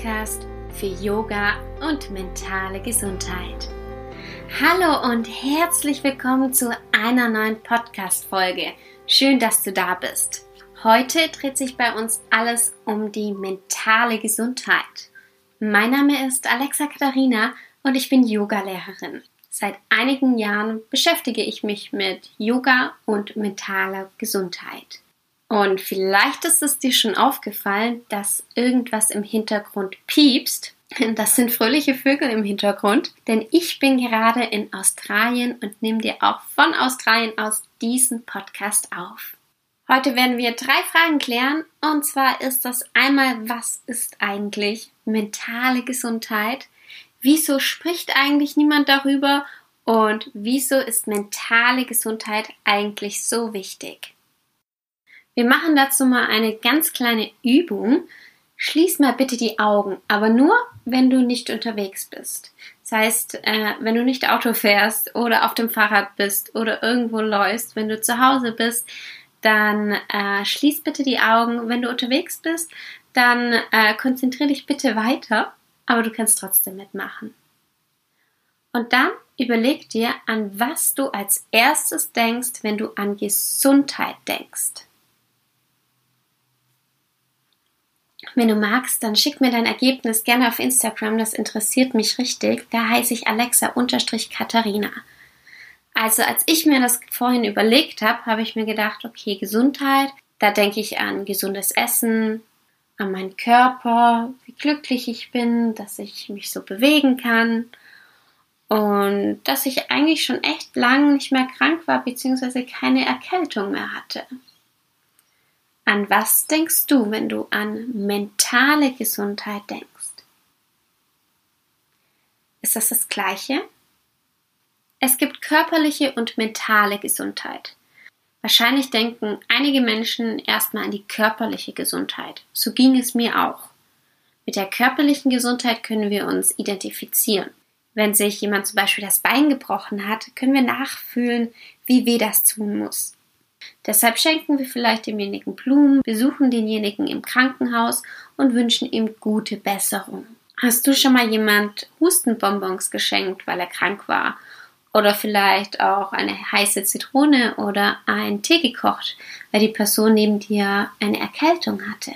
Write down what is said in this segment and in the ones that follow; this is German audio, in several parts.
Podcast für Yoga und mentale Gesundheit. Hallo und herzlich willkommen zu einer neuen Podcast-Folge. Schön, dass du da bist. Heute dreht sich bei uns alles um die mentale Gesundheit. Mein Name ist Alexa Katharina und ich bin Yogalehrerin. Seit einigen Jahren beschäftige ich mich mit Yoga und mentaler Gesundheit. Und vielleicht ist es dir schon aufgefallen, dass irgendwas im Hintergrund piepst. Das sind fröhliche Vögel im Hintergrund, denn ich bin gerade in Australien und nehme dir auch von Australien aus diesen Podcast auf. Heute werden wir drei Fragen klären und zwar ist das einmal, was ist eigentlich mentale Gesundheit? Wieso spricht eigentlich niemand darüber? Und wieso ist mentale Gesundheit eigentlich so wichtig? Wir machen dazu mal eine ganz kleine Übung. Schließ mal bitte die Augen, aber nur, wenn du nicht unterwegs bist. Das heißt, äh, wenn du nicht Auto fährst oder auf dem Fahrrad bist oder irgendwo läufst, wenn du zu Hause bist, dann äh, schließ bitte die Augen. Wenn du unterwegs bist, dann äh, konzentriere dich bitte weiter, aber du kannst trotzdem mitmachen. Und dann überleg dir, an was du als erstes denkst, wenn du an Gesundheit denkst. Wenn du magst, dann schick mir dein Ergebnis gerne auf Instagram, das interessiert mich richtig. Da heiße ich Alexa-Katharina. Also als ich mir das vorhin überlegt habe, habe ich mir gedacht, okay, Gesundheit, da denke ich an gesundes Essen, an meinen Körper, wie glücklich ich bin, dass ich mich so bewegen kann und dass ich eigentlich schon echt lang nicht mehr krank war, beziehungsweise keine Erkältung mehr hatte. An was denkst du, wenn du an mentale Gesundheit denkst? Ist das das gleiche? Es gibt körperliche und mentale Gesundheit. Wahrscheinlich denken einige Menschen erstmal an die körperliche Gesundheit. So ging es mir auch. Mit der körperlichen Gesundheit können wir uns identifizieren. Wenn sich jemand zum Beispiel das Bein gebrochen hat, können wir nachfühlen, wie weh das tun muss. Deshalb schenken wir vielleicht demjenigen Blumen, besuchen denjenigen im Krankenhaus und wünschen ihm gute Besserung. Hast du schon mal jemand Hustenbonbons geschenkt, weil er krank war? Oder vielleicht auch eine heiße Zitrone oder einen Tee gekocht, weil die Person neben dir eine Erkältung hatte?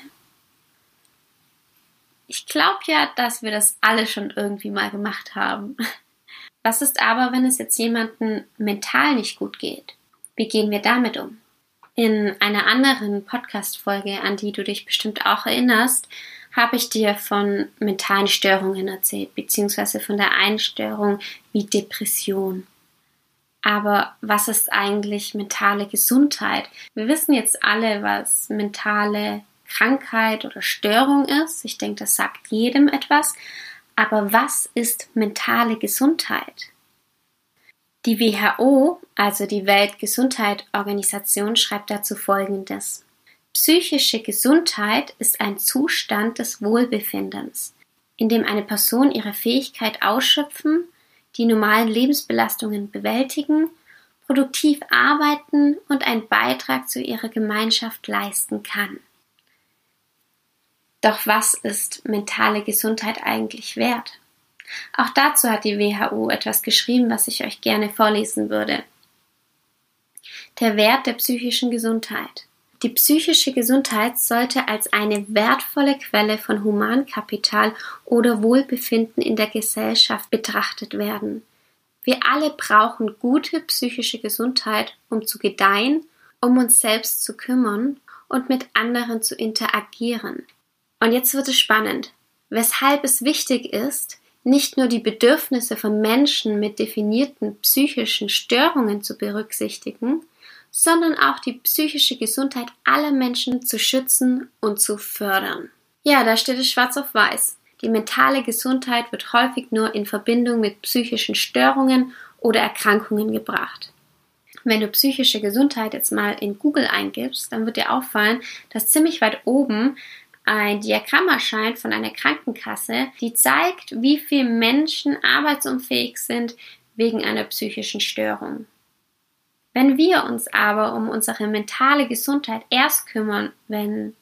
Ich glaube ja, dass wir das alle schon irgendwie mal gemacht haben. Was ist aber, wenn es jetzt jemandem mental nicht gut geht? Wie gehen wir damit um? In einer anderen Podcast-Folge, an die du dich bestimmt auch erinnerst, habe ich dir von mentalen Störungen erzählt, beziehungsweise von der Einstörung wie Depression. Aber was ist eigentlich mentale Gesundheit? Wir wissen jetzt alle, was mentale Krankheit oder Störung ist. Ich denke, das sagt jedem etwas. Aber was ist mentale Gesundheit? Die WHO, also die Weltgesundheitsorganisation, schreibt dazu Folgendes. Psychische Gesundheit ist ein Zustand des Wohlbefindens, in dem eine Person ihre Fähigkeit ausschöpfen, die normalen Lebensbelastungen bewältigen, produktiv arbeiten und einen Beitrag zu ihrer Gemeinschaft leisten kann. Doch was ist mentale Gesundheit eigentlich wert? Auch dazu hat die WHO etwas geschrieben, was ich euch gerne vorlesen würde. Der Wert der psychischen Gesundheit. Die psychische Gesundheit sollte als eine wertvolle Quelle von Humankapital oder Wohlbefinden in der Gesellschaft betrachtet werden. Wir alle brauchen gute psychische Gesundheit, um zu gedeihen, um uns selbst zu kümmern und mit anderen zu interagieren. Und jetzt wird es spannend. Weshalb es wichtig ist, nicht nur die Bedürfnisse von Menschen mit definierten psychischen Störungen zu berücksichtigen, sondern auch die psychische Gesundheit aller Menschen zu schützen und zu fördern. Ja, da steht es schwarz auf weiß. Die mentale Gesundheit wird häufig nur in Verbindung mit psychischen Störungen oder Erkrankungen gebracht. Wenn du psychische Gesundheit jetzt mal in Google eingibst, dann wird dir auffallen, dass ziemlich weit oben ein Diagramm erscheint von einer Krankenkasse, die zeigt, wie viele Menschen arbeitsunfähig sind wegen einer psychischen Störung. Wenn wir uns aber um unsere mentale Gesundheit erst kümmern, wenn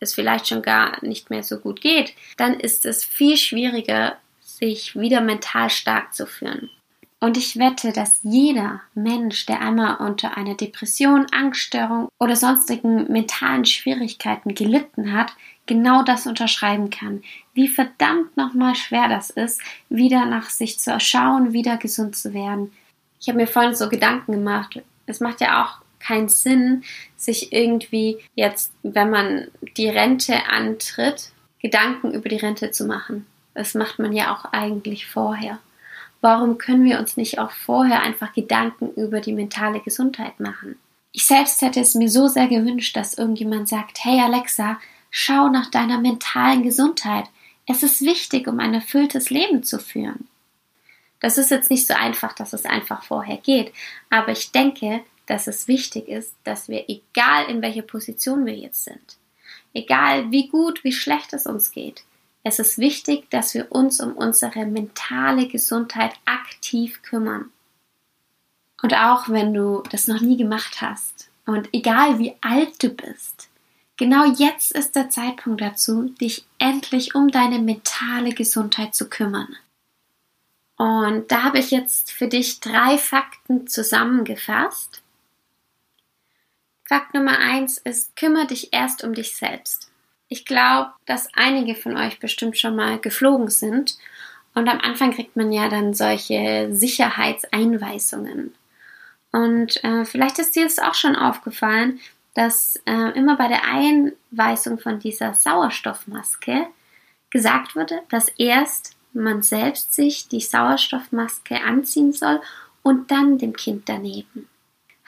es vielleicht schon gar nicht mehr so gut geht, dann ist es viel schwieriger, sich wieder mental stark zu führen. Und ich wette, dass jeder Mensch, der einmal unter einer Depression, Angststörung oder sonstigen mentalen Schwierigkeiten gelitten hat, genau das unterschreiben kann. Wie verdammt nochmal schwer das ist, wieder nach sich zu schauen, wieder gesund zu werden. Ich habe mir vorhin so Gedanken gemacht. Es macht ja auch keinen Sinn, sich irgendwie jetzt, wenn man die Rente antritt, Gedanken über die Rente zu machen. Das macht man ja auch eigentlich vorher. Warum können wir uns nicht auch vorher einfach Gedanken über die mentale Gesundheit machen? Ich selbst hätte es mir so sehr gewünscht, dass irgendjemand sagt, hey Alexa, schau nach deiner mentalen Gesundheit. Es ist wichtig, um ein erfülltes Leben zu führen. Das ist jetzt nicht so einfach, dass es einfach vorher geht, aber ich denke, dass es wichtig ist, dass wir, egal in welcher Position wir jetzt sind, egal wie gut, wie schlecht es uns geht, es ist wichtig, dass wir uns um unsere mentale Gesundheit aktiv kümmern. Und auch wenn du das noch nie gemacht hast und egal wie alt du bist, genau jetzt ist der Zeitpunkt dazu, dich endlich um deine mentale Gesundheit zu kümmern. Und da habe ich jetzt für dich drei Fakten zusammengefasst. Fakt Nummer eins ist, kümmere dich erst um dich selbst. Ich glaube, dass einige von euch bestimmt schon mal geflogen sind und am Anfang kriegt man ja dann solche Sicherheitseinweisungen. Und äh, vielleicht ist dir es auch schon aufgefallen, dass äh, immer bei der Einweisung von dieser Sauerstoffmaske gesagt wurde, dass erst man selbst sich die Sauerstoffmaske anziehen soll und dann dem Kind daneben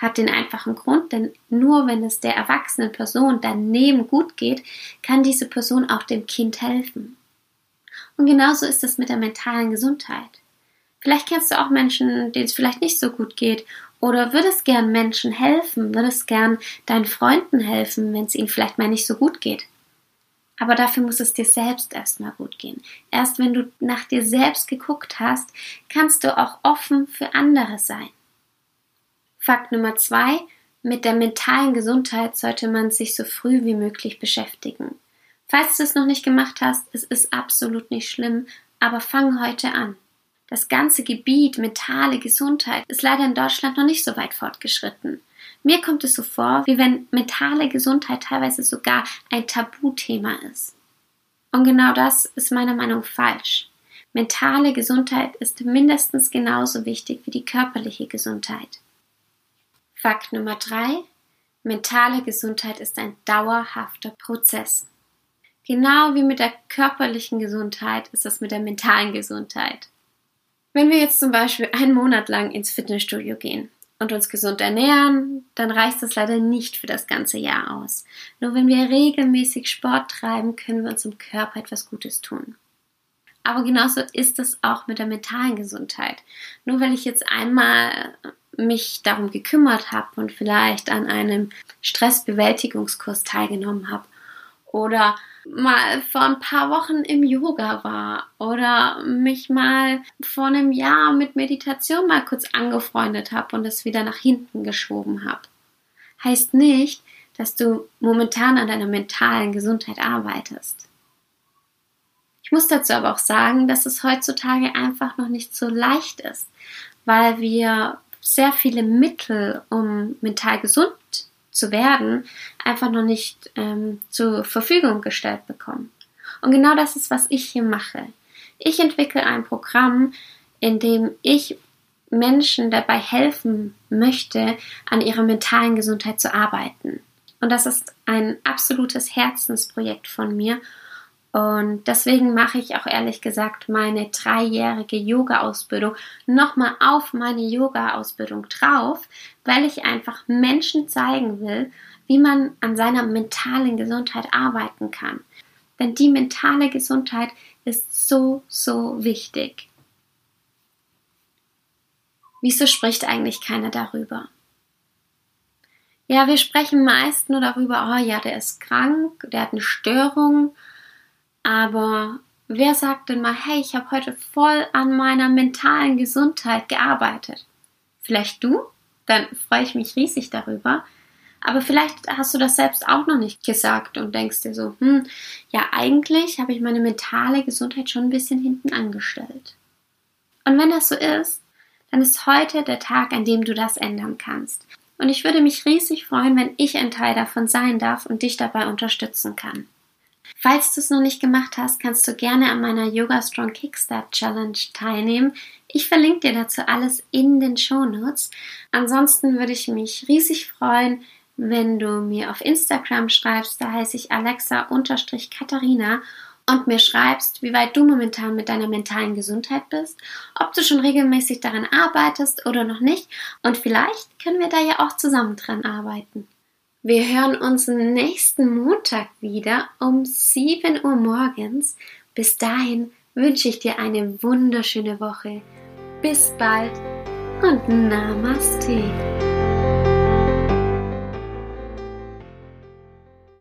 hat den einfachen Grund, denn nur wenn es der erwachsenen Person daneben gut geht, kann diese Person auch dem Kind helfen. Und genauso ist es mit der mentalen Gesundheit. Vielleicht kennst du auch Menschen, denen es vielleicht nicht so gut geht oder würdest gern Menschen helfen, würdest gern deinen Freunden helfen, wenn es ihnen vielleicht mal nicht so gut geht. Aber dafür muss es dir selbst erstmal gut gehen. Erst wenn du nach dir selbst geguckt hast, kannst du auch offen für andere sein. Fakt Nummer zwei, mit der mentalen Gesundheit sollte man sich so früh wie möglich beschäftigen. Falls du es noch nicht gemacht hast, es ist absolut nicht schlimm, aber fang heute an. Das ganze Gebiet mentale Gesundheit ist leider in Deutschland noch nicht so weit fortgeschritten. Mir kommt es so vor, wie wenn mentale Gesundheit teilweise sogar ein Tabuthema ist. Und genau das ist meiner Meinung falsch. Mentale Gesundheit ist mindestens genauso wichtig wie die körperliche Gesundheit. Fakt Nummer drei. Mentale Gesundheit ist ein dauerhafter Prozess. Genau wie mit der körperlichen Gesundheit ist es mit der mentalen Gesundheit. Wenn wir jetzt zum Beispiel einen Monat lang ins Fitnessstudio gehen und uns gesund ernähren, dann reicht das leider nicht für das ganze Jahr aus. Nur wenn wir regelmäßig Sport treiben, können wir unserem Körper etwas Gutes tun. Aber genauso ist es auch mit der mentalen Gesundheit. Nur weil ich jetzt einmal mich darum gekümmert habe und vielleicht an einem Stressbewältigungskurs teilgenommen habe oder mal vor ein paar Wochen im Yoga war oder mich mal vor einem Jahr mit Meditation mal kurz angefreundet habe und es wieder nach hinten geschoben habe. Heißt nicht, dass du momentan an deiner mentalen Gesundheit arbeitest. Ich muss dazu aber auch sagen, dass es heutzutage einfach noch nicht so leicht ist, weil wir sehr viele Mittel, um mental gesund zu werden, einfach noch nicht ähm, zur Verfügung gestellt bekommen. Und genau das ist, was ich hier mache. Ich entwickle ein Programm, in dem ich Menschen dabei helfen möchte, an ihrer mentalen Gesundheit zu arbeiten. Und das ist ein absolutes Herzensprojekt von mir und deswegen mache ich auch ehrlich gesagt meine dreijährige Yoga-Ausbildung nochmal auf meine Yoga-Ausbildung drauf, weil ich einfach Menschen zeigen will, wie man an seiner mentalen Gesundheit arbeiten kann. Denn die mentale Gesundheit ist so, so wichtig. Wieso spricht eigentlich keiner darüber? Ja, wir sprechen meist nur darüber, oh ja, der ist krank, der hat eine Störung, aber wer sagt denn mal, hey, ich habe heute voll an meiner mentalen Gesundheit gearbeitet? Vielleicht du? Dann freue ich mich riesig darüber. Aber vielleicht hast du das selbst auch noch nicht gesagt und denkst dir so, hm, ja, eigentlich habe ich meine mentale Gesundheit schon ein bisschen hinten angestellt. Und wenn das so ist, dann ist heute der Tag, an dem du das ändern kannst. Und ich würde mich riesig freuen, wenn ich ein Teil davon sein darf und dich dabei unterstützen kann. Falls du es noch nicht gemacht hast, kannst du gerne an meiner Yoga Strong Kickstart Challenge teilnehmen. Ich verlinke dir dazu alles in den Show Notes. Ansonsten würde ich mich riesig freuen, wenn du mir auf Instagram schreibst, da heiße ich Alexa-Katharina und mir schreibst, wie weit du momentan mit deiner mentalen Gesundheit bist, ob du schon regelmäßig daran arbeitest oder noch nicht und vielleicht können wir da ja auch zusammen dran arbeiten. Wir hören uns nächsten Montag wieder um 7 Uhr morgens. Bis dahin wünsche ich dir eine wunderschöne Woche. Bis bald und Namaste.